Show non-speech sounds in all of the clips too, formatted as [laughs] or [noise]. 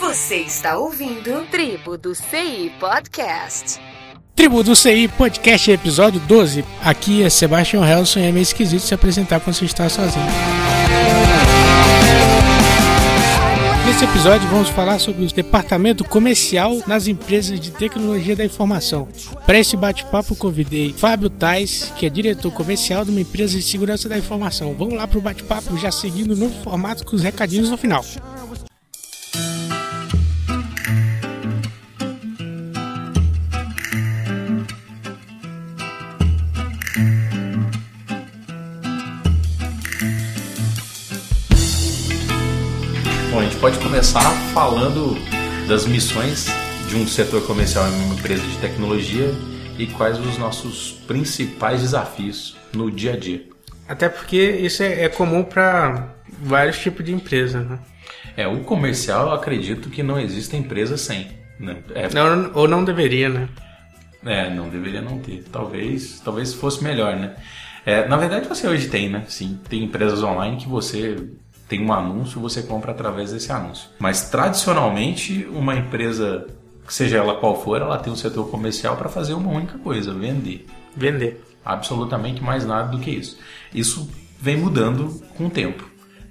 Você está ouvindo Tribo do CI Podcast. Tribo do CI Podcast, episódio 12. Aqui é Sebastian Helson e é meio esquisito se apresentar quando você está sozinho. Nesse episódio vamos falar sobre o departamento comercial nas empresas de tecnologia da informação. Para esse bate-papo convidei Fábio Tais, que é diretor comercial de uma empresa de segurança da informação. Vamos lá para o bate-papo já seguindo no formato com os recadinhos no final. Pode começar falando das missões de um setor comercial em uma empresa de tecnologia e quais os nossos principais desafios no dia a dia. Até porque isso é, é comum para vários tipos de empresa, né? É, o comercial eu acredito que não existe empresa sem. Né? É, Não, ou não deveria, né? é, não deveria não ter. Talvez, talvez fosse melhor, né? É, na verdade você hoje tem, né? Sim, tem empresas online que você tem um anúncio, você compra através desse anúncio. Mas tradicionalmente uma empresa, seja ela qual for, ela tem um setor comercial para fazer uma única coisa, vender. Vender. absolutamente mais nada do que isso. Isso vem mudando com o tempo.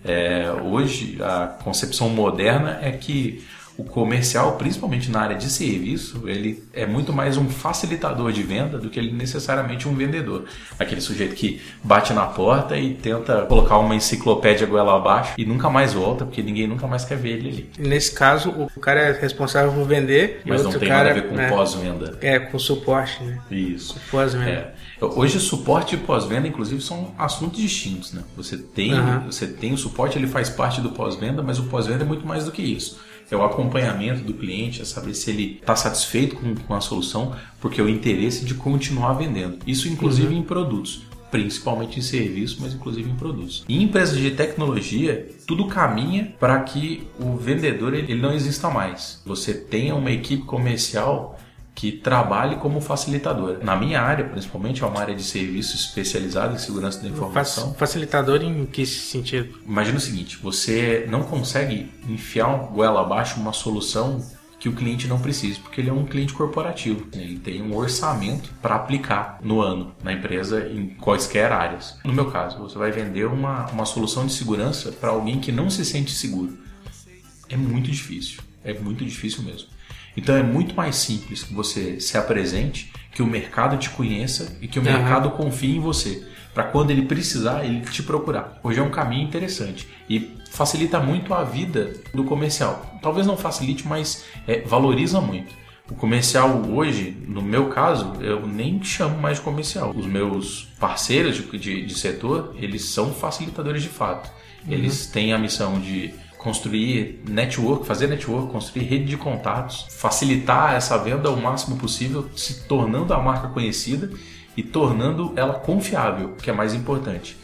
É, hoje, a concepção moderna é que o comercial, principalmente na área de serviço, ele é muito mais um facilitador de venda do que ele necessariamente um vendedor. Aquele sujeito que bate na porta e tenta colocar uma enciclopédia goela abaixo e nunca mais volta, porque ninguém nunca mais quer ver ele ali. Nesse caso, o cara é responsável por vender Mas não tem cara nada a ver com né, pós-venda. É, com suporte, né? Isso. Pós-venda. É. Hoje suporte e pós-venda, inclusive, são assuntos distintos, né? Você tem, Aham. você tem o suporte, ele faz parte do pós-venda, mas o pós-venda é muito mais do que isso. É o acompanhamento do cliente, é saber se ele está satisfeito com, com a solução, porque é o interesse de continuar vendendo. Isso, inclusive, em produtos. Principalmente em serviços, mas inclusive em produtos. Em empresas de tecnologia, tudo caminha para que o vendedor ele ele não exista mais. Você tenha uma equipe comercial que trabalhe como facilitador. Na minha área, principalmente, é uma área de serviço especializada em segurança da informação. Fac- Facilitador em que sentido? Imagina o seguinte: você não consegue enfiar um goela abaixo uma solução que o cliente não precisa, porque ele é um cliente corporativo. Ele tem um orçamento para aplicar no ano na empresa em quaisquer áreas. No meu caso, você vai vender uma, uma solução de segurança para alguém que não se sente seguro. É muito difícil. É muito difícil mesmo. Então é muito mais simples que você se apresente, que o mercado te conheça e que o Aham. mercado confie em você. Para quando ele precisar, ele te procurar. Hoje é um caminho interessante e facilita muito a vida do comercial. Talvez não facilite, mas é, valoriza muito. O comercial hoje, no meu caso, eu nem chamo mais de comercial. Os meus parceiros de, de, de setor, eles são facilitadores de fato. Eles têm a missão de construir network, fazer network, construir rede de contatos, facilitar essa venda o máximo possível, se tornando a marca conhecida e tornando ela confiável, que é mais importante.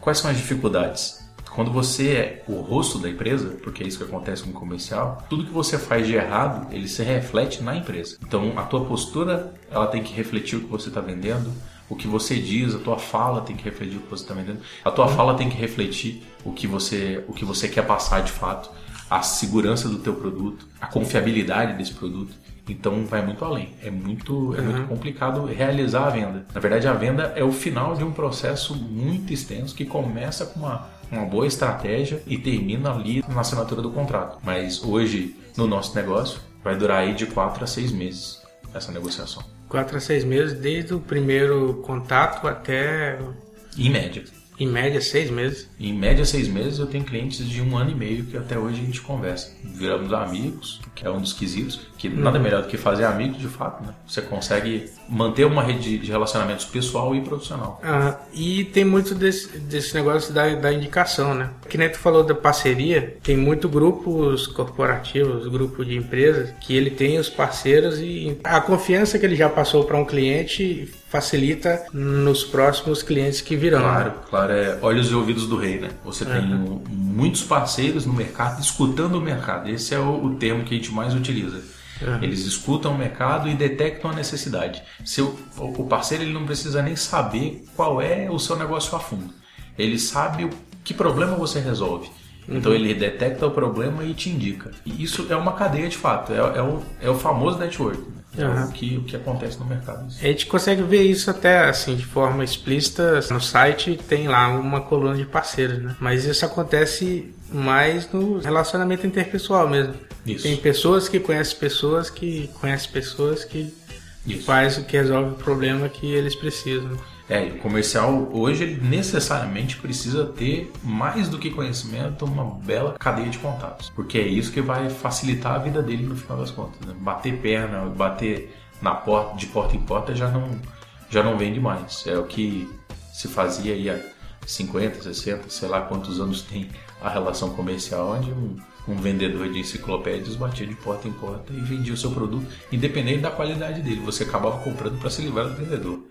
Quais são as dificuldades? Quando você é o rosto da empresa, porque é isso que acontece com o comercial, tudo que você faz de errado, ele se reflete na empresa. Então, a tua postura, ela tem que refletir o que você está vendendo, o que você diz, a tua fala tem que refletir o que você está vendendo, a tua fala tem que refletir o que você, o que você quer passar de fato, a segurança do teu produto, a confiabilidade desse produto. Então vai muito além. É muito, é muito complicado realizar a venda. Na verdade, a venda é o final de um processo muito extenso que começa com uma, uma boa estratégia e termina ali na assinatura do contrato. Mas hoje, no nosso negócio, vai durar aí de 4 a 6 meses essa negociação. Quatro a seis meses, desde o primeiro contato até, Em média. Em média, seis meses. Em média, seis meses, eu tenho clientes de um ano e meio que até hoje a gente conversa. Viramos amigos, que é um dos quesitos, que nada melhor do que fazer amigos de fato, né? Você consegue manter uma rede de relacionamentos pessoal e profissional. Ah, e tem muito desse, desse negócio da, da indicação, né? Que nem tu falou da parceria, tem muito grupos corporativos, grupo de empresas, que ele tem os parceiros e a confiança que ele já passou para um cliente facilita nos próximos clientes que virão. Claro, claro, é olhos e ouvidos do rei, né? Você tem um- muitos parceiros no mercado escutando o mercado. Esse é o, o termo que a gente mais utiliza. Eles escutam o mercado e detectam a necessidade. Seu, o parceiro ele não precisa nem saber qual é o seu negócio a fundo. Ele sabe o que problema você resolve. Então ele detecta o problema e te indica. E isso é uma cadeia de fato, é, é, o, é o famoso network. Aham. o, que, o que acontece no mercado. A gente consegue ver isso até assim de forma explícita no site tem lá uma coluna de parceiros, né? Mas isso acontece mais no relacionamento interpessoal mesmo. Isso. Tem pessoas que conhecem pessoas que conhecem pessoas que Isso. faz o que resolve o problema que eles precisam. É, o comercial hoje ele necessariamente precisa ter mais do que conhecimento, uma bela cadeia de contatos, porque é isso que vai facilitar a vida dele no final das contas. né? Bater perna, bater na porta, de porta em porta já não já não vende mais. É o que se fazia aí há 50, 60, sei lá quantos anos tem a relação comercial, onde um, um vendedor de enciclopédias batia de porta em porta e vendia o seu produto, independente da qualidade dele. Você acabava comprando para se livrar do vendedor.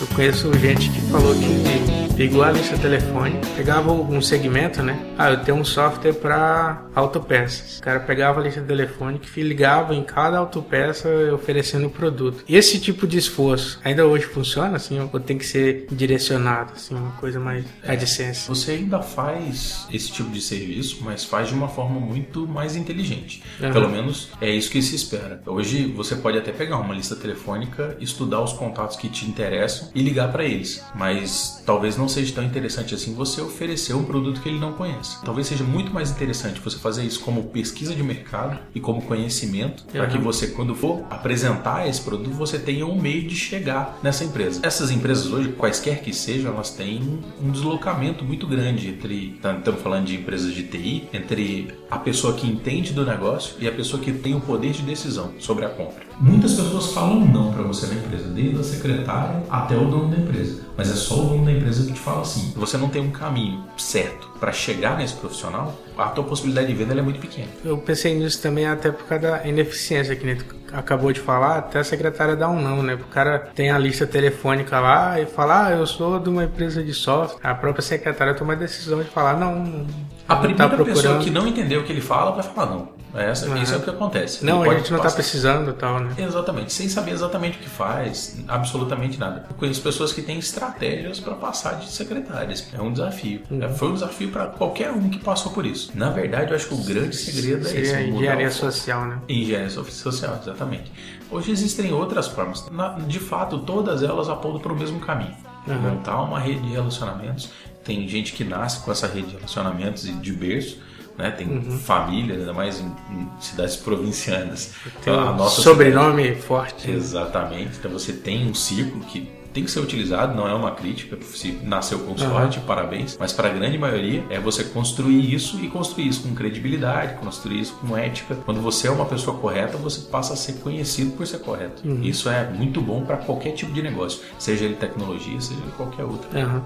Eu conheço gente que falou que pegou a lista telefônica, pegava um segmento, né? Ah, eu tenho um software para autopeças. O cara pegava a lista telefônica e ligava em cada autopeça oferecendo o produto. E esse tipo de esforço ainda hoje funciona assim ou tem que ser direcionado assim, uma coisa mais AdSense? Você ainda faz esse tipo de serviço, mas faz de uma forma muito mais inteligente. Aham. Pelo menos é isso que se espera. Hoje você pode até pegar uma lista telefônica, estudar os contatos que te interessam e ligar para eles. Mas talvez não seja tão interessante assim você oferecer um produto que ele não conhece. Talvez seja muito mais interessante você fazer isso como pesquisa de mercado e como conhecimento, para Aham. que você, quando for apresentar esse produto, você tenha um meio de chegar nessa empresa. Essas empresas hoje, quaisquer que sejam, elas têm um deslocamento muito grande entre, tá, estamos falando de empresas de TI, entre a pessoa que entende do negócio e a pessoa que tem o poder de decisão sobre a compra. Muitas pessoas falam não para você na empresa, desde a secretária até o dono da empresa. Mas é só o dono da empresa que te fala assim. Você não tem um caminho certo para chegar nesse profissional, a tua possibilidade de venda é muito pequena. Eu pensei nisso também até por causa da ineficiência que nem acabou de falar, até a secretária dá um não, né? O cara tem a lista telefônica lá e fala, ah, eu sou de uma empresa de software. A própria secretária toma a decisão de falar, não, não A não primeira tá pessoa que não entendeu o que ele fala vai falar não. Essa, Aham. Isso é o que acontece. Não, Ele a gente não tá passar- precisando e tal, né? Exatamente, sem saber exatamente o que faz, absolutamente nada. Eu conheço pessoas que têm estratégias para passar de secretárias. É um desafio. Uhum. É, Foi um desafio para qualquer um que passou por isso. Na verdade, eu acho que o grande segredo é esse. Seria mudar engenharia social, né? Engenharia so- social, exatamente. Hoje existem outras formas. Na- de fato, todas elas apontam para o mesmo caminho. Uhum. Montar uma rede de relacionamentos. Tem gente que nasce com essa rede de relacionamentos e de berço. Né? Tem Uhum. família, ainda mais em, em cidades provincianas. Tem A um nossa sobrenome forte. Exatamente. Então você tem um círculo que tem que ser utilizado, não é uma crítica, se nasceu com sorte, parabéns, mas para a grande maioria é você construir isso e construir isso com credibilidade, construir isso com ética. Quando você é uma pessoa correta, você passa a ser conhecido por ser correto. Isso é muito bom para qualquer tipo de negócio, seja ele tecnologia, seja ele qualquer outro. Aham.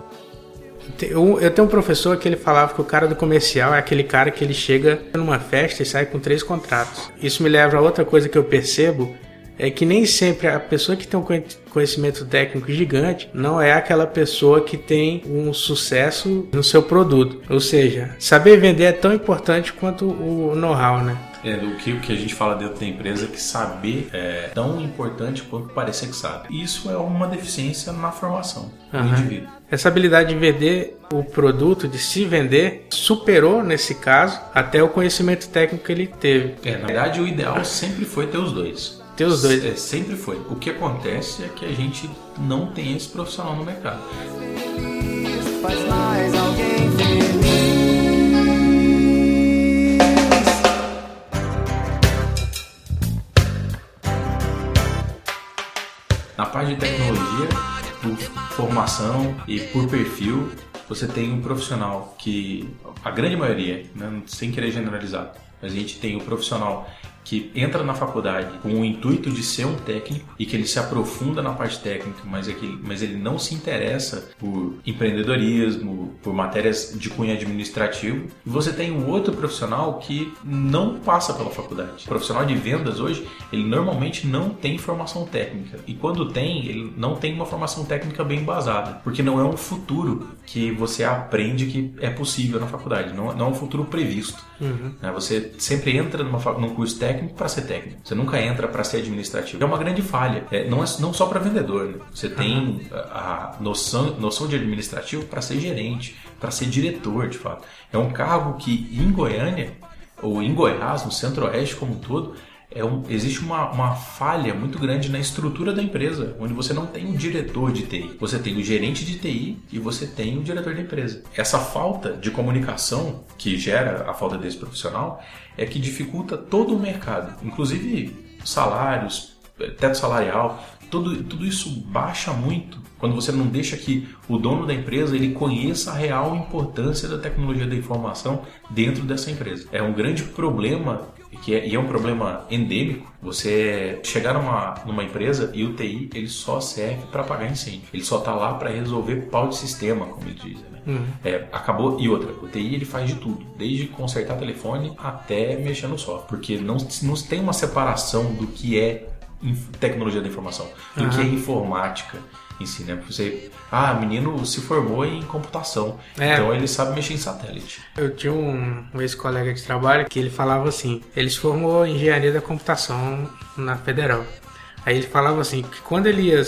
Eu, eu tenho um professor que ele falava que o cara do comercial é aquele cara que ele chega numa festa e sai com três contratos. Isso me leva a outra coisa que eu percebo, é que nem sempre a pessoa que tem um conhe- conhecimento técnico gigante não é aquela pessoa que tem um sucesso no seu produto. Ou seja, saber vender é tão importante quanto o know-how, né? É, o que, o que a gente fala dentro da empresa é que saber é tão importante quanto parecer que sabe. Isso é uma deficiência na formação do Aham. indivíduo. Essa habilidade de vender o produto, de se vender, superou nesse caso até o conhecimento técnico que ele teve. É, na verdade, o ideal sempre foi ter os dois. Ter os dois. É, sempre foi. O que acontece é que a gente não tem esse profissional no mercado. Faz mais alguém feliz. Na parte de tecnologia, por formação e por perfil, você tem um profissional que, a grande maioria, né, sem querer generalizar, mas a gente tem um profissional que entra na faculdade com o intuito de ser um técnico e que ele se aprofunda na parte técnica, mas, é que, mas ele não se interessa por empreendedorismo, por matérias de cunho administrativo. E você tem um outro profissional que não passa pela faculdade. O profissional de vendas hoje, ele normalmente não tem formação técnica. E quando tem, ele não tem uma formação técnica bem embasada, porque não é um futuro que você aprende que é possível na faculdade, não, não é um futuro previsto. Né? Você sempre entra numa, num curso técnico para ser técnico. Você nunca entra para ser administrativo. É uma grande falha. É, não, é, não só para vendedor. Né? Você tem a, a noção, noção de administrativo para ser gerente, para ser diretor, de fato. É um cargo que em Goiânia ou em Goiás, no Centro-Oeste como um todo, é um, existe uma, uma falha muito grande na estrutura da empresa, onde você não tem um diretor de TI. Você tem o gerente de TI e você tem o diretor da empresa. Essa falta de comunicação que gera a falta desse profissional é que dificulta todo o mercado, inclusive salários, teto salarial, tudo, tudo isso baixa muito quando você não deixa que o dono da empresa ele conheça a real importância da tecnologia da informação dentro dessa empresa. É um grande problema que é, e é um problema endêmico, você chegar numa, numa empresa e o TI ele só serve para apagar incêndio. Ele só está lá para resolver pau de sistema, como eles dizem. Né? Uhum. É, acabou. E outra, o TI ele faz de tudo, desde consertar telefone até mexer no software, porque não, não tem uma separação do que é tecnologia da informação, do uhum. que é informática em si, né? Você, ah, menino se formou em computação, é. então ele sabe mexer em satélite. Eu tinha um, um ex-colega de trabalho que ele falava assim, ele se formou em engenharia da computação na Federal. Aí ele falava assim, que quando ele ia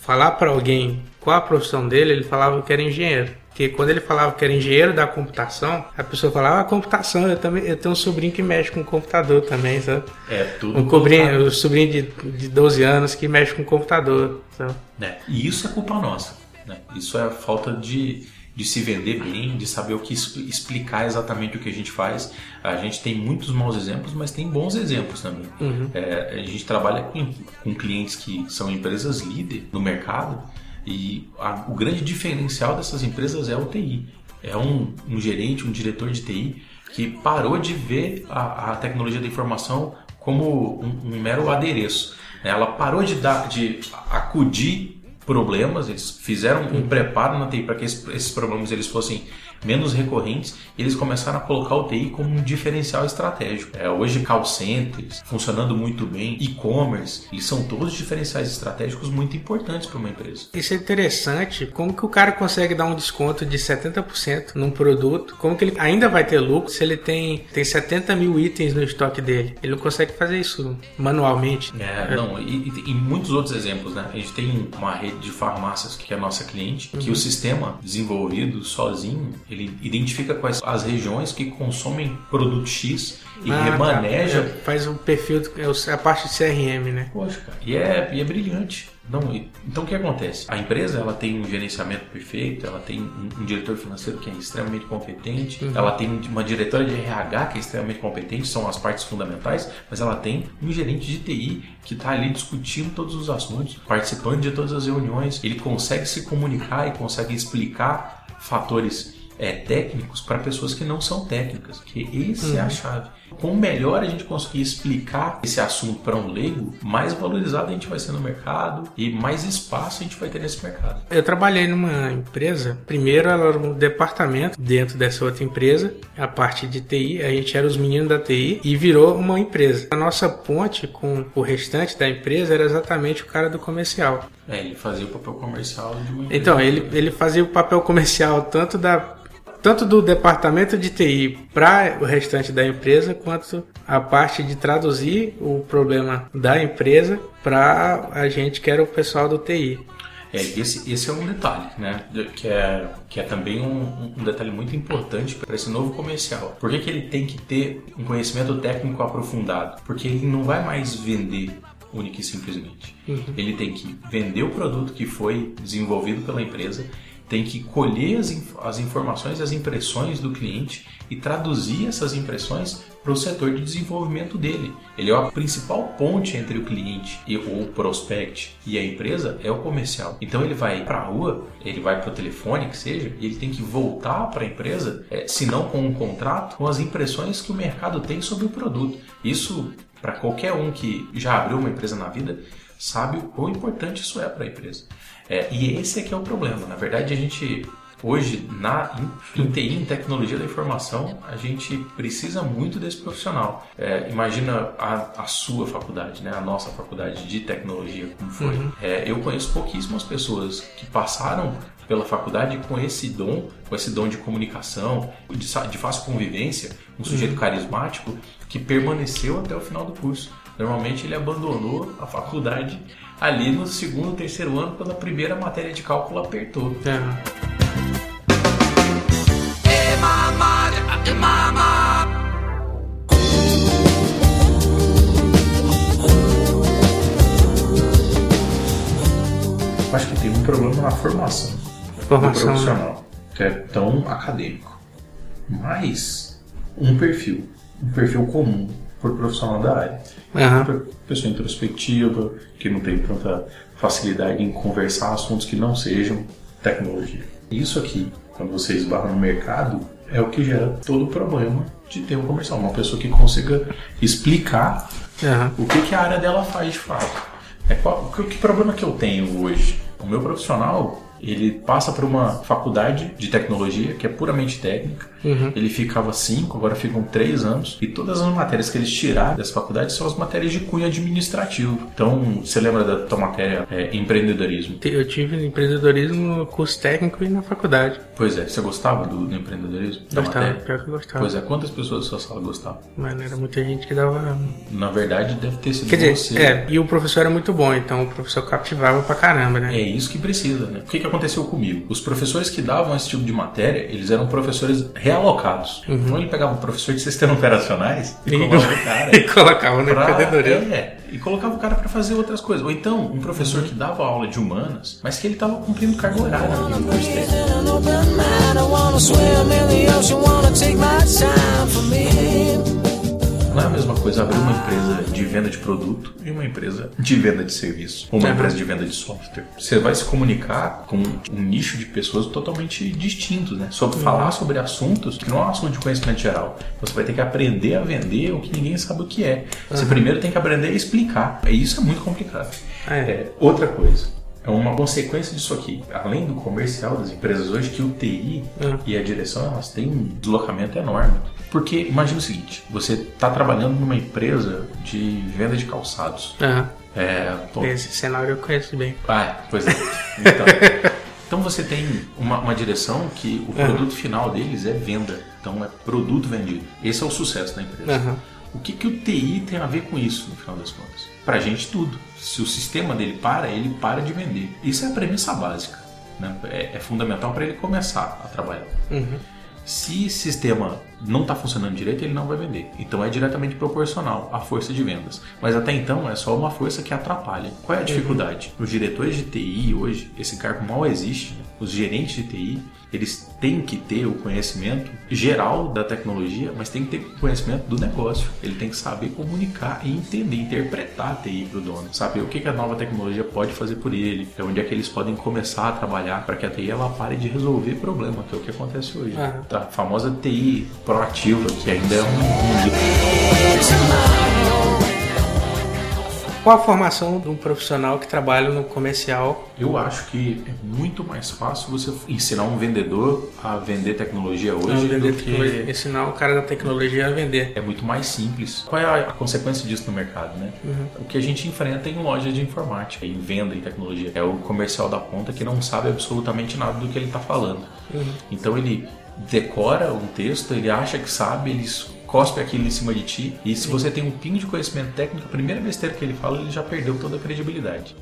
falar para alguém qual a profissão dele, ele falava que era engenheiro. Porque quando ele falava que era engenheiro da computação, a pessoa falava, ah, computação, eu também eu tenho um sobrinho que mexe com computador também, sabe? É, tudo. Um, sobrinho, um sobrinho de, de 12 anos que mexe com computador. Sabe? É, e isso é culpa nossa. Né? Isso é a falta de, de se vender bem, de saber o que explicar exatamente o que a gente faz. A gente tem muitos maus exemplos, mas tem bons exemplos também. Uhum. É, a gente trabalha com, com clientes que são empresas líder no mercado e a, o grande diferencial dessas empresas é o TI. É um, um gerente, um diretor de TI que parou de ver a, a tecnologia da informação como um, um, mero adereço. Ela parou de, dar, de acudir problemas, eles fizeram um preparo na TI para que esses, esses problemas eles fossem menos recorrentes, eles começaram a colocar o TI como um diferencial estratégico. É, hoje, call centers funcionando muito bem, e-commerce, eles são todos diferenciais estratégicos muito importantes para uma empresa. Isso é interessante, como que o cara consegue dar um desconto de 70% num produto, como que ele ainda vai ter lucro se ele tem, tem 70 mil itens no estoque dele. Ele não consegue fazer isso manualmente. É, é. não, e, e, e, muitos outros exemplos, né? A gente tem uma rede de farmácias que é a nossa cliente, que uhum. o sistema desenvolvido sozinho, ele identifica quais as regiões que consomem produto X e ah, tá. remaneja. Tá. É, faz um perfil, é a parte de CRM, né? Poxa, cara. E é, e é brilhante. Não, então o que acontece? A empresa ela tem um gerenciamento perfeito, ela tem um, um diretor financeiro que é extremamente competente, uhum. ela tem uma diretora de RH que é extremamente competente, são as partes fundamentais, mas ela tem um gerente de TI que está ali discutindo todos os assuntos, participando de todas as reuniões, ele consegue se comunicar e consegue explicar fatores é, técnicos para pessoas que não são técnicas, que uhum. é a uhum. chave. Quanto melhor a gente conseguir explicar esse assunto para um leigo, mais valorizado a gente vai ser no mercado e mais espaço a gente vai ter nesse mercado. Eu trabalhei numa empresa, primeiro ela era um departamento dentro dessa outra empresa, a parte de TI, a gente era os meninos da TI e virou uma empresa. A nossa ponte com o restante da empresa era exatamente o cara do comercial. É, ele fazia o papel comercial de uma empresa. Então, ele, ele fazia o papel comercial tanto da tanto do departamento de TI para o restante da empresa, quanto a parte de traduzir o problema da empresa para a gente que era o pessoal do TI. É, esse, esse é um detalhe, né? Que é, que é também um, um detalhe muito importante para esse novo comercial. Por que, que ele tem que ter um conhecimento técnico aprofundado? Porque ele não vai mais vender única e simplesmente. Uhum. Ele tem que vender o produto que foi desenvolvido pela empresa tem que colher as, as informações, as impressões do cliente e traduzir essas impressões para o setor de desenvolvimento dele. Ele é a principal ponte entre o cliente e o prospect e a empresa é o comercial. Então ele vai para a rua, ele vai para o telefone, que seja, e ele tem que voltar para a empresa, é, se não com um contrato, com as impressões que o mercado tem sobre o produto. Isso para qualquer um que já abriu uma empresa na vida sabe o quão importante isso é para a empresa. É, e esse é que é o problema. Na verdade, a gente Hoje, na, em, em TI, em tecnologia da informação, a gente precisa muito desse profissional. É, imagina a, a, sua faculdade, né? a nossa faculdade de tecnologia, como foi. Uhum. É, eu conheço pouquíssimas pessoas que passaram pela faculdade com esse dom, com esse dom de comunicação, de, de fácil convivência, um sujeito uhum. carismático que permaneceu até o final do curso. Normalmente ele abandonou a faculdade ali no segundo, terceiro ano, quando a primeira matéria de cálculo apertou. É. Acho que tem um problema na formação, formação do profissional, né? que é tão acadêmico. Mas um perfil, um perfil comum por profissional da área. Uhum. Pessoa introspectiva, que não tem tanta facilidade em conversar assuntos que não sejam tecnologia. Isso aqui, quando você esbarra no mercado, é o que gera todo o problema de ter um comercial. Uma pessoa que consiga explicar uhum. o que, que a área dela faz de fato. É qual, que, que problema que eu tenho hoje? O meu profissional, ele passa por uma faculdade de tecnologia que é puramente técnica. Uhum. Ele ficava cinco, agora ficam três anos. E todas as matérias que eles tiraram dessa faculdade são as matérias de cunho administrativo. Então, você lembra da tua matéria é, empreendedorismo? Eu tive empreendedorismo no curso técnico e na faculdade. Pois é, você gostava do, do empreendedorismo? Gostava, pior que eu gostava. Pois é, quantas pessoas da sua sala gostavam? Mano, era muita gente que dava. Na verdade, deve ter sido Quer dizer, você. É, e o professor era muito bom, então o professor captivava pra caramba, né? É isso que precisa, né? O que, que aconteceu comigo? Os professores que davam esse tipo de matéria, eles eram professores realocados. Uhum. Então ele pegava um professor de sistemas operacionais e, [laughs] e colocava o [laughs] cara. e colocava no empreendedorismo. É, e colocava o cara para fazer outras coisas. Ou então, um professor uhum. que dava aula de humanas, mas que ele estava cumprindo carga horária no curso dele. Não é a mesma coisa abrir uma empresa de venda de produto e uma empresa de venda de serviço, ou uma empresa de venda de software. Você vai se comunicar com um nicho de pessoas totalmente distintos, né? Sobre falar sobre assuntos que não é um assunto de conhecimento geral. Você vai ter que aprender a vender o que ninguém sabe o que é. Você uhum. primeiro tem que aprender a explicar. E isso é muito complicado. É. É, outra coisa é uma consequência disso aqui. Além do comercial das empresas hoje, que o TI uhum. e a direção elas têm um deslocamento enorme. Porque imagina o seguinte: você está trabalhando numa empresa de venda de calçados. Uhum. É, Esse cenário eu conheço bem. Ah, pois é. Então, [laughs] então você tem uma, uma, direção que o produto uhum. final deles é venda. Então é produto vendido. Esse é o sucesso da empresa. Uhum. O que, que o TI tem a ver com isso, no final das contas? Pra gente, tudo. Se o sistema dele para, ele para de vender. Isso é a premissa básica. Né? É, é fundamental para ele começar a trabalhar. Uhum. Se o sistema não está funcionando direito, ele não vai vender. Então é diretamente proporcional à força de vendas. Mas até então é só uma força que atrapalha. Qual é a uhum. dificuldade? Os diretores de TI hoje, esse cargo mal existe. Os gerentes de TI, eles têm que ter o conhecimento geral da tecnologia, mas tem que ter conhecimento do negócio. Ele tem que saber comunicar e entender, interpretar a TI para o dono. Saber o que a nova tecnologia pode fazer por ele, é onde é que eles podem começar a trabalhar para que a TI ela pare de resolver problema, que é o que acontece hoje. Uhum. A famosa TI proativa, que ainda é um, um qual a formação de um profissional que trabalha no comercial? Eu acho que é muito mais fácil você ensinar um vendedor a vender tecnologia hoje vender do que ensinar o cara da tecnologia a vender. É muito mais simples. Qual é a consequência disso no mercado, né? Uhum. O que a gente enfrenta em lojas de informática, em venda em tecnologia, é o comercial da ponta que não sabe absolutamente nada do que ele está falando. Uhum. Então ele decora um texto, ele acha que sabe, ele cospe aquilo em cima de ti. E se você tem um pingo de conhecimento técnico, a primeira besteira que ele fala, ele já perdeu toda a credibilidade.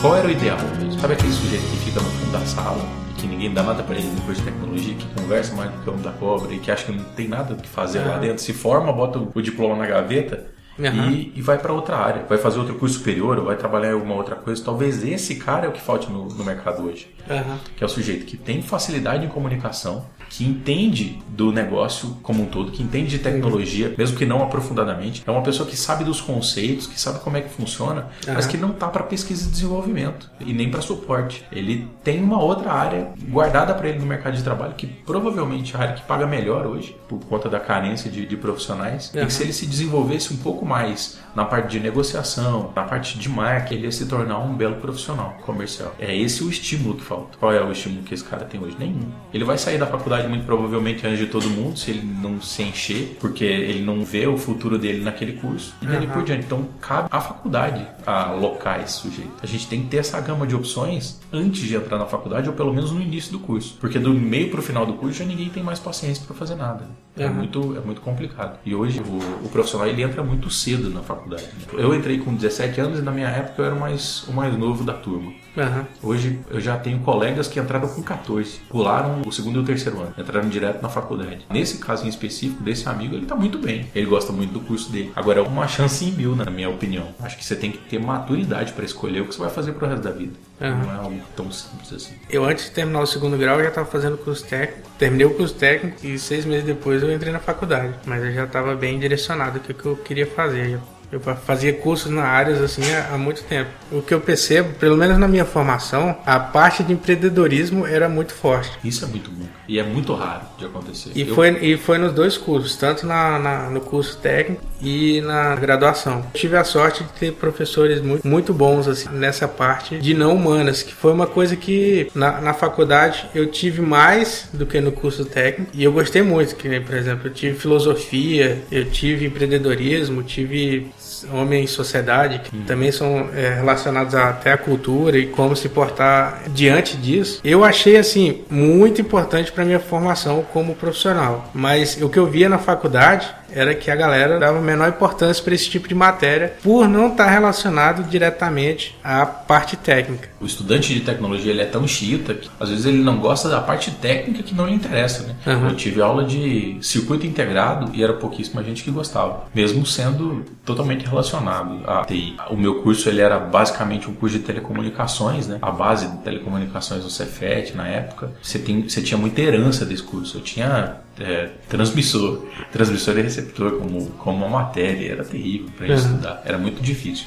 Qual era o ideal? Sabe aquele sujeito que fica no fundo da sala e que ninguém dá nada para ele depois de tecnologia, que conversa mais do que o homem da cobra e que acha que não tem nada o que fazer lá dentro, se forma, bota o diploma na gaveta Uhum. E, e, vai para outra área, vai fazer outro curso superior, ou vai trabalhar em alguma outra coisa. Talvez esse cara é o que falte no, no mercado hoje, uhum. que é o sujeito que tem facilidade em comunicação, que entende do negócio como um todo, que entende de tecnologia, mesmo que não aprofundadamente. É uma pessoa que sabe dos conceitos, que sabe como é que funciona, mas Aham. que não tá para pesquisa e desenvolvimento e nem para suporte. Ele tem uma outra área guardada para ele no mercado de trabalho que provavelmente é a área que paga melhor hoje por conta da carência de, de profissionais. E Aham. que se ele se desenvolvesse um pouco mais na parte de negociação, na parte de marca, ele ia se tornar um belo profissional comercial. É esse o estímulo que falta. Qual é o estímulo que esse cara tem hoje? Nenhum. Ele vai sair da faculdade muito provavelmente antes de todo mundo, se ele não se encher, porque ele não vê o futuro dele naquele curso. E daí Aham. por diante. Então cabe à faculdade alocar esse sujeito. A gente tem que ter essa gama de opções antes de entrar na faculdade, ou pelo menos no início do curso. Porque do meio pro final do curso já ninguém tem mais paciência para fazer nada. É, Aham. muito, é muito complicado. E hoje o, o profissional ele entra muito cedo na faculdade. né? Eu entrei com 17 anos e na minha época eu era o mais, o mais novo da turma. Aham. Hoje eu já tenho colegas que entraram com 14, pularam o segundo e o terceiro ano, entraram direto na faculdade. Nesse caso em específico, desse amigo, ele tá muito bem. Ele gosta muito do curso dele. Agora é uma chance em mil, na minha opinião. Acho que você tem que ter maturidade para escolher o que você vai fazer pro resto da vida. Aham. Não é algo tão simples assim. Eu, antes de terminar o segundo grau, eu já estava fazendo curso técnico. Terminei o curso técnico e seis meses depois eu entrei na faculdade. Mas eu já estava bem direcionado o que eu queria fazer. Eu, fazia cursos na áreas assim há, muito tempo. O que eu percebo, pelo menos na minha formação, a parte de empreendedorismo era muito forte. Isso é muito bom. E é muito raro de acontecer. E Eu- foi, e foi nos dois cursos, tanto na, na- no curso técnico e na graduação. Tive a sorte de ter professores muito, muito bons assim, nessa parte de não humanas, que foi uma coisa que na, na faculdade eu tive mais do que no curso técnico e eu gostei muito, que por exemplo, eu tive filosofia, eu tive empreendedorismo, tive homem em sociedade, que também são é, relacionados até à cultura e como se portar diante disso. Eu achei assim muito importante para minha formação como profissional. Mas o que eu via na faculdade era que a galera dava menor importância para esse tipo de matéria por não estar relacionado diretamente à parte técnica. O estudante de tecnologia ele é tão xiita que às vezes ele não gosta da parte técnica que não lhe interessa, né? Aham. Eu tive aula de circuito integrado e era pouquíssima gente que gostava, mesmo sendo totalmente relacionado à TI. O meu curso ele era basicamente um curso de telecomunicações, né? A base de telecomunicações do Cefet na época. Você, tem, você tinha muita herança desse curso. Eu tinha é, transmissor, transmissor e receptor como, como uma matéria. Era terrível para Uhum. estudar. Era muito difícil.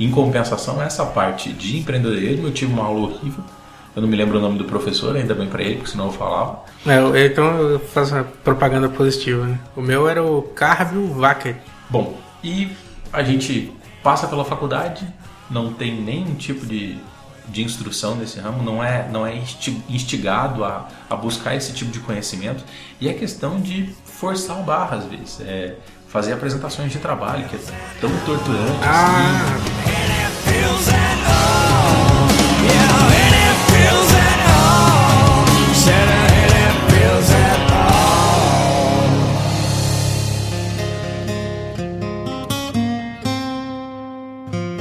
Em compensação, essa parte de empreendedorismo, eu tive uma aula horrível. Eu não me lembro o nome do professor, ainda bem para ele, porque senão eu falava. É, então eu faço uma propaganda positiva. Né? O meu era o Carvio Wacker. Bom, e a gente passa pela faculdade, não tem nenhum tipo de, de instrução nesse ramo, não é, não é insti- instigado a, a buscar esse tipo de conhecimento. E é questão de forçar a barra às vezes. É fazer apresentações de trabalho, que é tão torturante assim. Ah, feels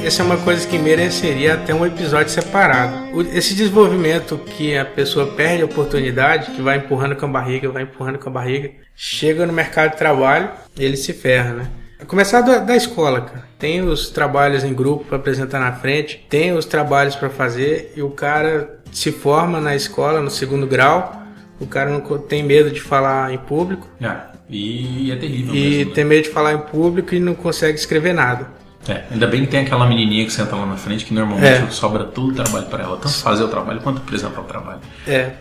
Essa é uma coisa que mereceria até um episódio separado. Esse desenvolvimento que a pessoa perde a oportunidade, que vai empurrando com a barriga, vai empurrando com a barriga, chega no mercado de trabalho, ele se ferra, né? Começar da, da escola, cara. Tem os trabalhos em grupo para apresentar na frente, tem os trabalhos para fazer e o cara se forma na escola no segundo grau. O cara não tem medo de falar em público Ah, e é terrível e mesmo. né? tem medo de falar em público e não consegue escrever nada. É, ainda bem que tem aquela menininha que senta lá na frente que normalmente É. sobra todo o trabalho para ela, tanto fazer o trabalho quanto apresentar o trabalho. É.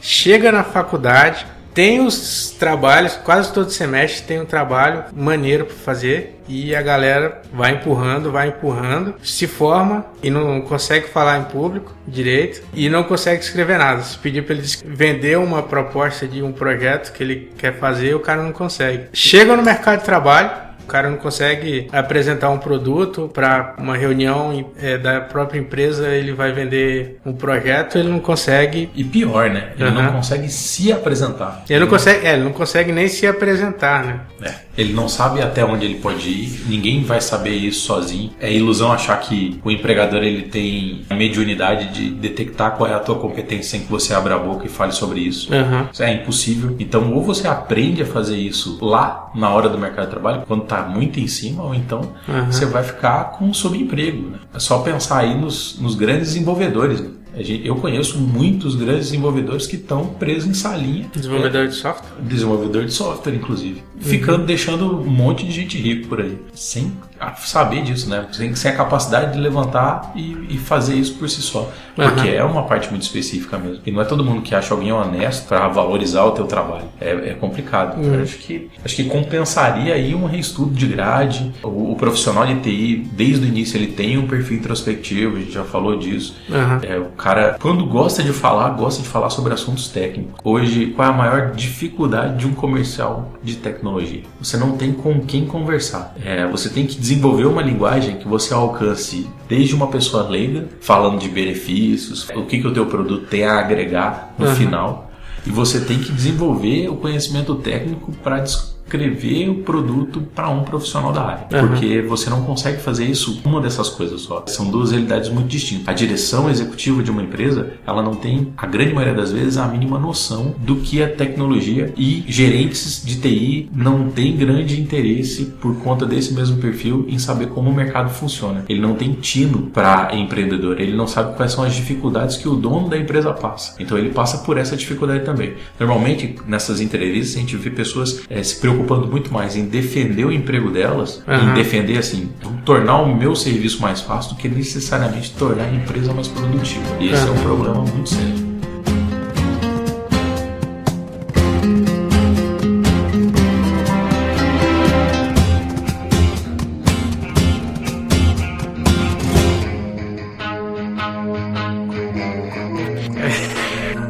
Chega na faculdade, tem os trabalhos, quase todo semestre tem um trabalho maneiro para fazer e a galera vai empurrando, vai empurrando, se forma e não consegue falar em público direito e não consegue escrever nada. Se pedir para ele vender uma proposta de um projeto que ele quer fazer, o cara não consegue. Chega no mercado de trabalho, o cara não consegue apresentar um produto para uma reunião é, da própria empresa, ele vai vender um projeto, ele não consegue. E pior, né? Ele Aham. não consegue se apresentar. Ele não consegue, é, ele não consegue nem se apresentar, né? É, ele não sabe até onde ele pode ir, ninguém vai saber isso sozinho. É ilusão achar que o empregador ele tem a mediunidade de detectar qual é a tua competência sem que você abra a boca e fale sobre isso. Aham. Isso é impossível. Então, ou você aprende a fazer isso lá na hora do mercado de trabalho, quando tá muito em cima, ou então Aham. você vai ficar com um subemprego. Né? É só pensar aí nos, nos grandes desenvolvedores. né? Eu conheço muitos grandes desenvolvedores que estão presos em salinha. Desenvolvedor de software? Desenvolvedor de software, inclusive. Ficando, deixando um monte de gente rico por aí. Sem saber disso, né? Sem, sem a capacidade de levantar e, e fazer isso por si só. Porque Aham. é uma parte muito específica mesmo. E não é todo mundo que acha alguém honesto para valorizar o teu trabalho. É, é complicado. Eu acho, que, acho que compensaria aí um reestudo de grade. O, o profissional de TI, desde o início, ele tem um perfil introspectivo, a gente já falou disso. É, o cara, quando gosta de falar, gosta de falar sobre assuntos técnicos. Hoje, qual é a maior dificuldade de um comercial de tecnologia? Você não tem com quem conversar. É, você tem que desenvolver uma linguagem que você alcance desde uma pessoa leiga, falando de benefícios, o que, que o teu produto tem a agregar no Aham. final. E você tem que desenvolver o conhecimento técnico para descrever o produto para um profissional da área. Aham. Porque você não consegue fazer isso uma dessas coisas só. São duas realidades muito distintas. A direção executiva de uma empresa, ela não tem, a grande maioria das vezes, a mínima noção do que é tecnologia e gerentes de TI não têm grande interesse por conta desse mesmo perfil em saber como o mercado funciona. Ele não tem tino para empreendedor, ele não sabe quais são as dificuldades que o dono da empresa passa. Então ele passa por essa dificuldade também. Normalmente, nessas entrevistas, a gente vê pessoas eh, se preocupando muito mais em defender o emprego delas, Aham. em defender assim, "Vamos tornar o meu serviço mais fácil do que necessariamente tornar a empresa mais produtiva. E esse é um problema muito sério.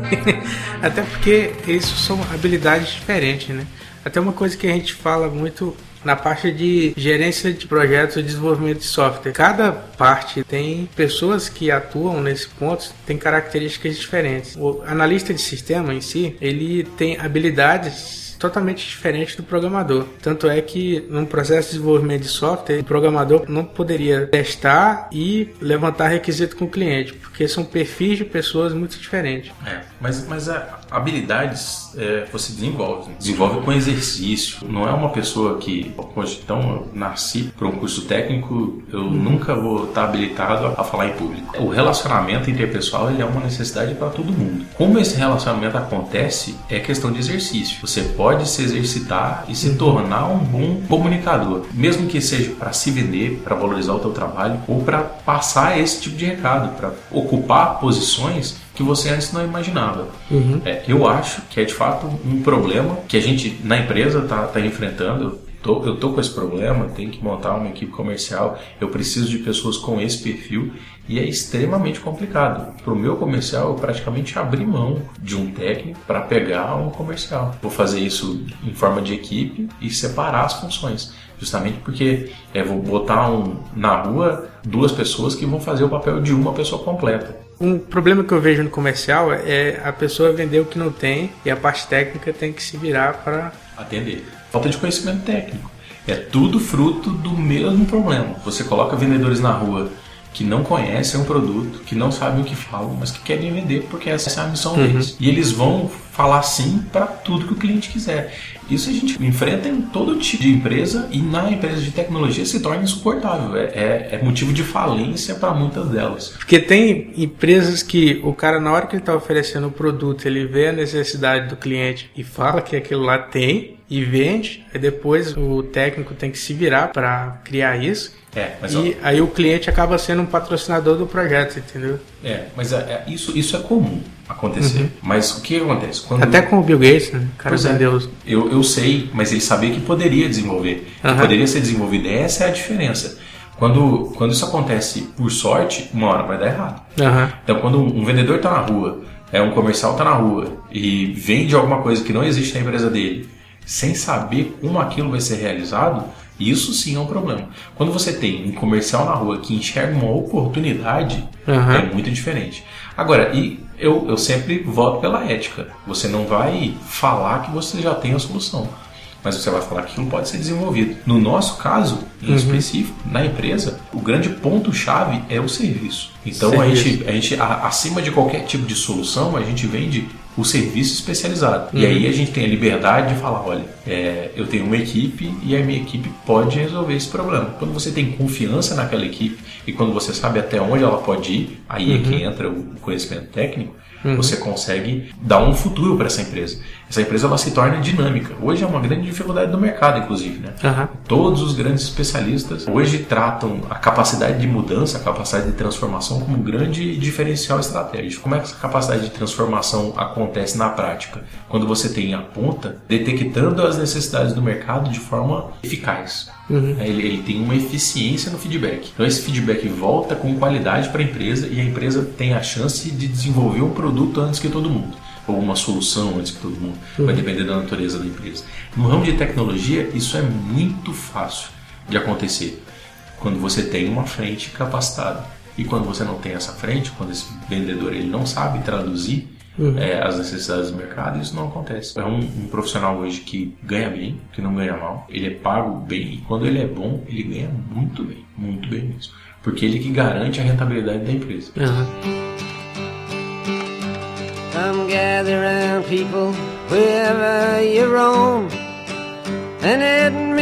[laughs] Até porque isso são habilidades diferentes, né? Até uma coisa que a gente fala muito na parte de gerência de projetos e desenvolvimento de software. Cada parte tem pessoas que atuam nesse ponto, tem características diferentes. O analista de sistema em si, ele tem habilidades totalmente diferentes do programador. Tanto é que num processo de desenvolvimento de software, o programador não poderia testar e levantar requisito com o cliente, porque são perfis de pessoas muito diferentes. É, mas, mas a, habilidades é, você desenvolve. né? Desenvolve com exercício. Não é uma pessoa que, poxa, então eu nasci para um curso técnico, eu nunca vou estar habilitado a, a falar em público. O relacionamento interpessoal ele é uma necessidade para todo mundo. Como esse relacionamento acontece é questão de exercício. Você pode se exercitar e se tornar um bom comunicador, mesmo que seja para se vender, para valorizar o teu trabalho ou para passar esse tipo de recado, para ocupar posições que você antes não imaginava. É, eu acho que é de fato um problema que a gente na empresa está tá enfrentando. Tô, eu tô com esse problema, tenho que montar uma equipe comercial, eu preciso de pessoas com esse perfil e é extremamente complicado. Para o meu comercial, eu praticamente abri mão de um técnico para pegar um comercial. Vou fazer isso em forma de equipe e separar as funções. Justamente porque é, vou botar um, na rua duas pessoas que vão fazer o papel de uma pessoa completa. Um problema que eu vejo no comercial é a pessoa vender o que não tem e a parte técnica tem que se virar para. atender. Falta de conhecimento técnico. É tudo fruto do mesmo problema. Você coloca vendedores na rua que não conhecem um produto, que não sabem o que falam, mas que querem vender porque essa é a missão deles. E eles vão falar sim para tudo que o cliente quiser. Isso a gente enfrenta em todo tipo de empresa e na empresa de tecnologia se torna insuportável. É, é- é motivo de falência para muitas delas. Porque tem empresas que o cara, na hora que ele está oferecendo o produto, ele vê a necessidade do cliente e fala que aquilo lá tem e vende, e depois o técnico tem que se virar para criar isso. É, mas ó, E aí o cliente acaba sendo um patrocinador do projeto, entendeu? é, mas é- é- isso, isso é comum acontecer. Mas o que acontece? Quando Até com o Bill Gates, né? O cara Pois é. vendeu. Eu, eu sei, mas ele sabia que poderia desenvolver. Que Aham. poderia ser desenvolvido. Essa é a diferença. Quando, quando isso acontece por sorte, uma hora vai dar errado. Aham. Então, quando um, um vendedor está na rua, é um comercial está na rua e vende alguma coisa que não existe na empresa dele, sem saber como aquilo vai ser realizado, isso sim é um problema. Quando você tem um comercial na rua que enxerga uma oportunidade, Aham. é muito diferente. Agora, e eu, eu sempre voto pela ética. Você não vai falar que você já tem a solução. Mas você vai falar que aquilo pode ser desenvolvido. No nosso caso, em específico, na empresa, o grande ponto-chave é o serviço. Então, a Serviço. gente, a gente, a- acima de qualquer tipo de solução, a gente vende o serviço especializado. E aí a gente tem a liberdade de falar, olha, é, eu tenho uma equipe e a minha equipe pode resolver esse problema. Quando você tem confiança naquela equipe e quando você sabe até onde ela pode ir, aí é que entra o conhecimento técnico, você consegue dar um futuro para essa empresa. Essa empresa ela se torna dinâmica. Hoje é uma grande dificuldade do mercado, inclusive. Né? Aham. Todos os grandes especialistas hoje tratam a capacidade de mudança, a capacidade de transformação como um grande diferencial estratégico. Como é que essa capacidade de transformação acontece na prática? Quando você tem a ponta detectando as necessidades do mercado de forma eficaz. Ele, ele tem uma eficiência no feedback. Então esse feedback volta com qualidade para a empresa e a empresa tem a chance de desenvolver um produto antes que todo mundo ou uma solução antes que todo mundo. Vai depender da natureza da empresa. No ramo de tecnologia, isso é muito fácil de acontecer quando você tem uma frente capacitada. E quando você não tem essa frente, quando esse vendedor ele não sabe traduzir é, as necessidades do mercado, isso não acontece. É um, um profissional hoje que ganha bem, que não ganha mal, ele é pago bem e quando ele é bom, ele ganha muito bem, muito bem mesmo. Porque ele que garante a rentabilidade da empresa. Aham. Come gather round people wherever you roam.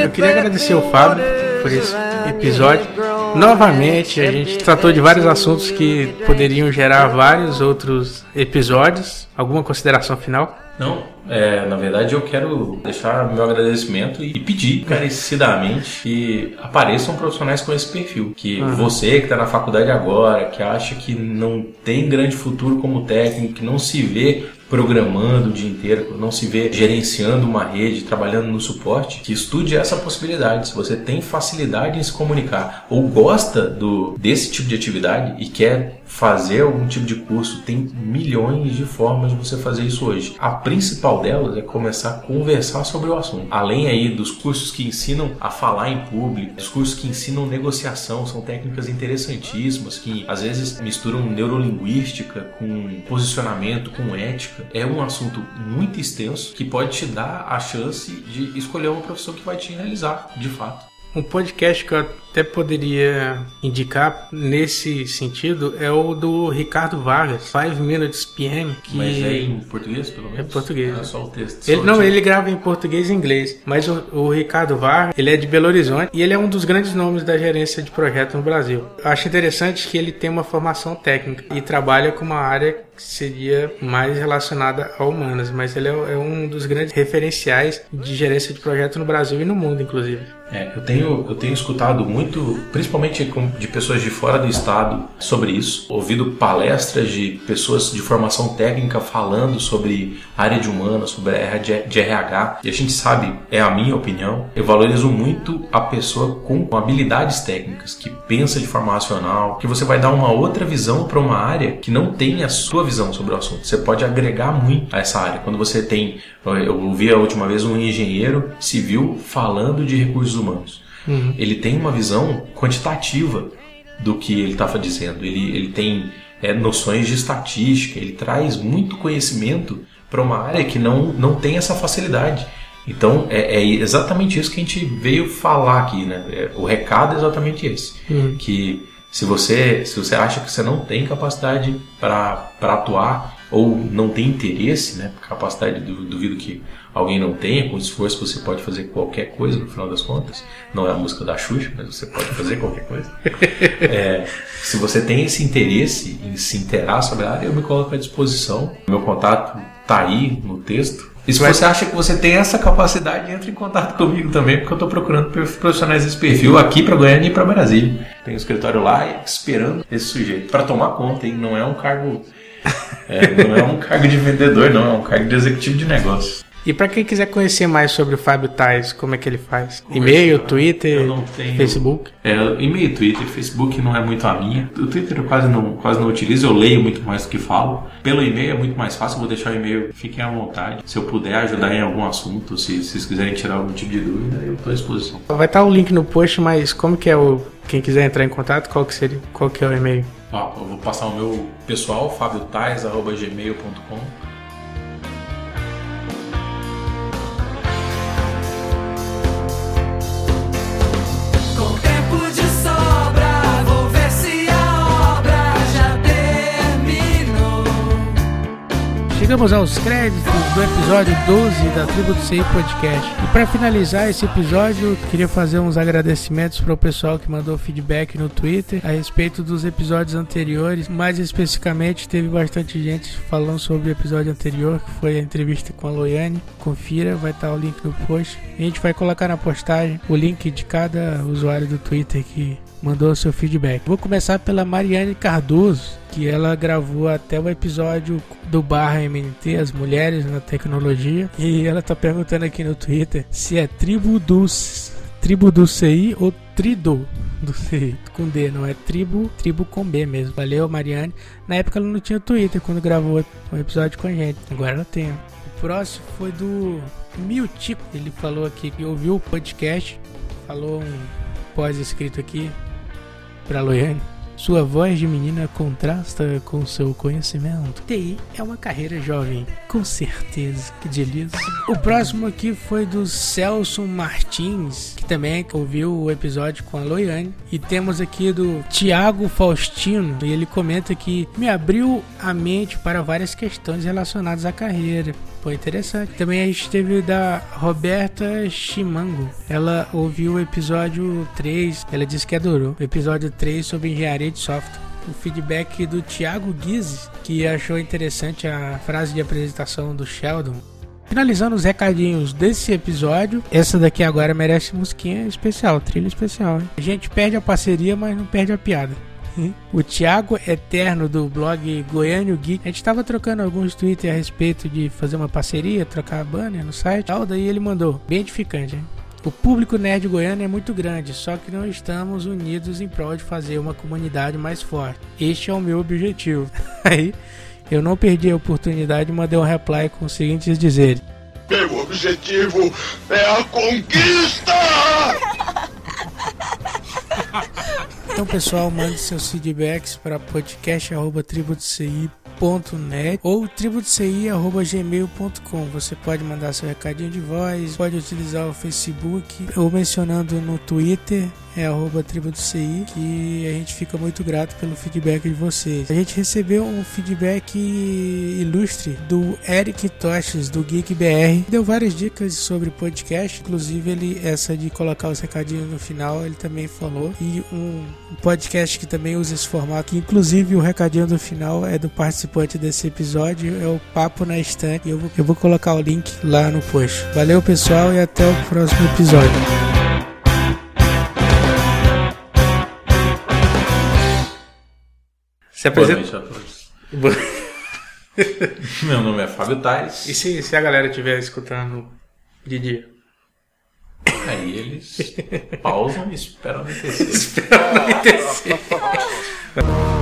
Eu queria agradecer ao Fábio por esse episódio. Novamente, a gente tratou de vários assuntos que poderiam gerar vários outros episódios. Alguma consideração final? Não, é, na verdade eu quero deixar meu agradecimento e pedir encarecidamente que apareçam profissionais com esse perfil. Que você que está na faculdade agora, que acha que não tem grande futuro como técnico, que não se vê programando o dia inteiro, não se vê gerenciando uma rede, trabalhando no suporte, que estude essa possibilidade. Se você tem facilidade em se comunicar ou gosta do, desse tipo de atividade e quer fazer algum tipo de curso, tem milhões de formas de você fazer isso hoje. A principal delas é começar a conversar sobre o assunto. Além aí dos cursos que ensinam a falar em público, dos cursos que ensinam negociação, são técnicas interessantíssimas que às vezes misturam neurolinguística com posicionamento, com ética. É um assunto muito extenso que pode te dar a chance de escolher uma profissão que vai te realizar, de fato. Um podcast que eu até poderia indicar nesse sentido é o do Ricardo Vargas, 5 Minutes PM, que Mas é em português, pelo menos? É português. É só o texto. Ele, só não, o ele grava em português e inglês, mas o, o Ricardo Vargas, ele é de Belo Horizonte e ele é um dos grandes nomes da gerência de projeto no Brasil. Eu acho interessante que ele tem uma formação técnica e trabalha com uma área que seria mais relacionada a humanas, mas ele é, é um dos grandes referenciais de gerência de projeto no Brasil e no mundo, inclusive. É, eu tenho, eu tenho escutado muito, principalmente de pessoas de fora do estado, sobre isso. Ouvido palestras de pessoas de formação técnica falando sobre área de humanas, sobre a área de RH. E a gente sabe, é a minha opinião, eu valorizo muito a pessoa com, com habilidades técnicas, que pensa de forma racional, que você vai dar uma outra visão para uma área que não tem a sua visão sobre o assunto. Você pode agregar muito a essa área. Quando você tem, eu ouvi a última vez um engenheiro civil falando de recursos humanos. Ele tem uma visão quantitativa do que ele estava dizendo. Ele, ele tem é, noções de estatística, ele traz muito conhecimento para uma área que não, não tem essa facilidade. Então é, é exatamente isso que a gente veio falar aqui, né? É, o recado é exatamente esse, que se você se você acha que você não tem capacidade para atuar ou não tem interesse, né? Capacidade, du- duvido que alguém não tenha, com esforço você pode fazer qualquer coisa no final das contas. Não é a música da Xuxa, mas você pode fazer qualquer coisa. [laughs] É, se você tem esse interesse em se inteirar sobre a área, eu me coloco à disposição. Meu contato tá aí no texto. E se você acha que você tem essa capacidade, entre em contato comigo também, porque eu estou procurando profissionais desse perfil aqui para Goiânia e para Brasília. Tem um escritório lá esperando esse sujeito para tomar conta, hein? Não é um cargo, é, não é um cargo de vendedor, não é um cargo de executivo de negócio. E para quem quiser conhecer mais sobre o Fábio Tais, como é que ele faz? E-mail, Twitter, Eu não tenho- Facebook? É, e-mail, Twitter, Facebook não é muito a minha. O Twitter eu quase não, quase não utilizo, eu leio muito mais do que falo. Pelo e-mail é muito mais fácil, eu vou deixar o e-mail, fiquem à vontade. Se eu puder ajudar em algum assunto, se, vocês quiserem tirar algum tipo de dúvida, eu estou à disposição. Vai estar o link no post, mas como que é o quem quiser entrar em contato, qual que seria, qual que é o e-mail? Ó, eu vou passar o meu pessoal, fabiotais.gmail.com. chegamos aos créditos do episódio 12 da Tribo do CI Podcast. E para finalizar esse episódio, queria fazer uns agradecimentos para o pessoal que mandou feedback no Twitter a respeito dos episódios anteriores. Mais especificamente, teve bastante gente falando sobre o episódio anterior, que foi a entrevista com a Loiane. Confira, vai estar o link no post. A gente vai colocar na postagem o link de cada usuário do Twitter que mandou seu feedback. Vou começar pela Mariane Cardoso, que ela gravou até o episódio do Barra MNT, as mulheres na tecnologia, e ela tá perguntando aqui no Twitter se é tribo dos tribo do CI ou trido do CI com D, não é tribo, tribo com B mesmo. Valeu, Mariane. Na época ela não tinha Twitter quando gravou o episódio com a gente. Agora ela tem. O próximo foi do Miltico. Ele falou aqui que ouviu o podcast, falou um pós-escrito aqui para Loiane. Sua voz de menina contrasta com seu conhecimento. TI é uma carreira jovem, com certeza. Que delícia. O próximo aqui foi do Celso Martins, que também ouviu o episódio com a Loiane. E temos aqui do Tiago Faustino, e ele comenta que me abriu a mente para várias questões relacionadas à carreira. Foi interessante. Também a gente teve da Roberta Chimango. Ela ouviu o episódio 3. Ela disse que adorou. O episódio 3 sobre engenharia de software. O feedback do Thiago Guise, que achou interessante a frase de apresentação do Sheldon. Finalizando os recadinhos desse episódio, essa daqui agora merece musiquinha especial, trilha especial. Hein? A gente perde a parceria, mas não perde a piada. O Thiago Eterno do blog Goiânio Geek, a gente estava trocando alguns tweets a respeito de fazer uma parceria, trocar banner no site, tal, daí ele mandou, bem edificante, hein? O público nerd goiano é muito grande, só que não estamos unidos em prol de fazer uma comunidade mais forte. Este é o meu objetivo. [laughs] Aí eu não perdi a oportunidade e mandei um reply com os seguintes dizeres: Meu objetivo é a conquista! Então, pessoal, mande seus feedbacks para podcast.tributoci.net ou tributoci.gmail.com. Você pode mandar seu recadinho de voz, pode utilizar o Facebook ou mencionando no Twitter é arroba tribo do CI, que a gente fica muito grato pelo feedback de vocês. A gente recebeu um feedback ilustre do Eric Toches, do Geek BR. Deu várias dicas sobre podcast, inclusive ele, essa de colocar os recadinhos no final, ele também falou. E um podcast que também usa esse formato, que inclusive o recadinho do final é do participante desse episódio, é o Papo na Estante. Eu vou, eu vou colocar o link lá no post. Valeu, pessoal, e até o próximo episódio. Se Boa apresenta. noite a todos. [laughs] Meu nome é Fábio Tais. E se, se a galera estiver escutando de dia? Aí eles pausam e esperam anoitecer. [laughs] Espera anoitecer. [laughs]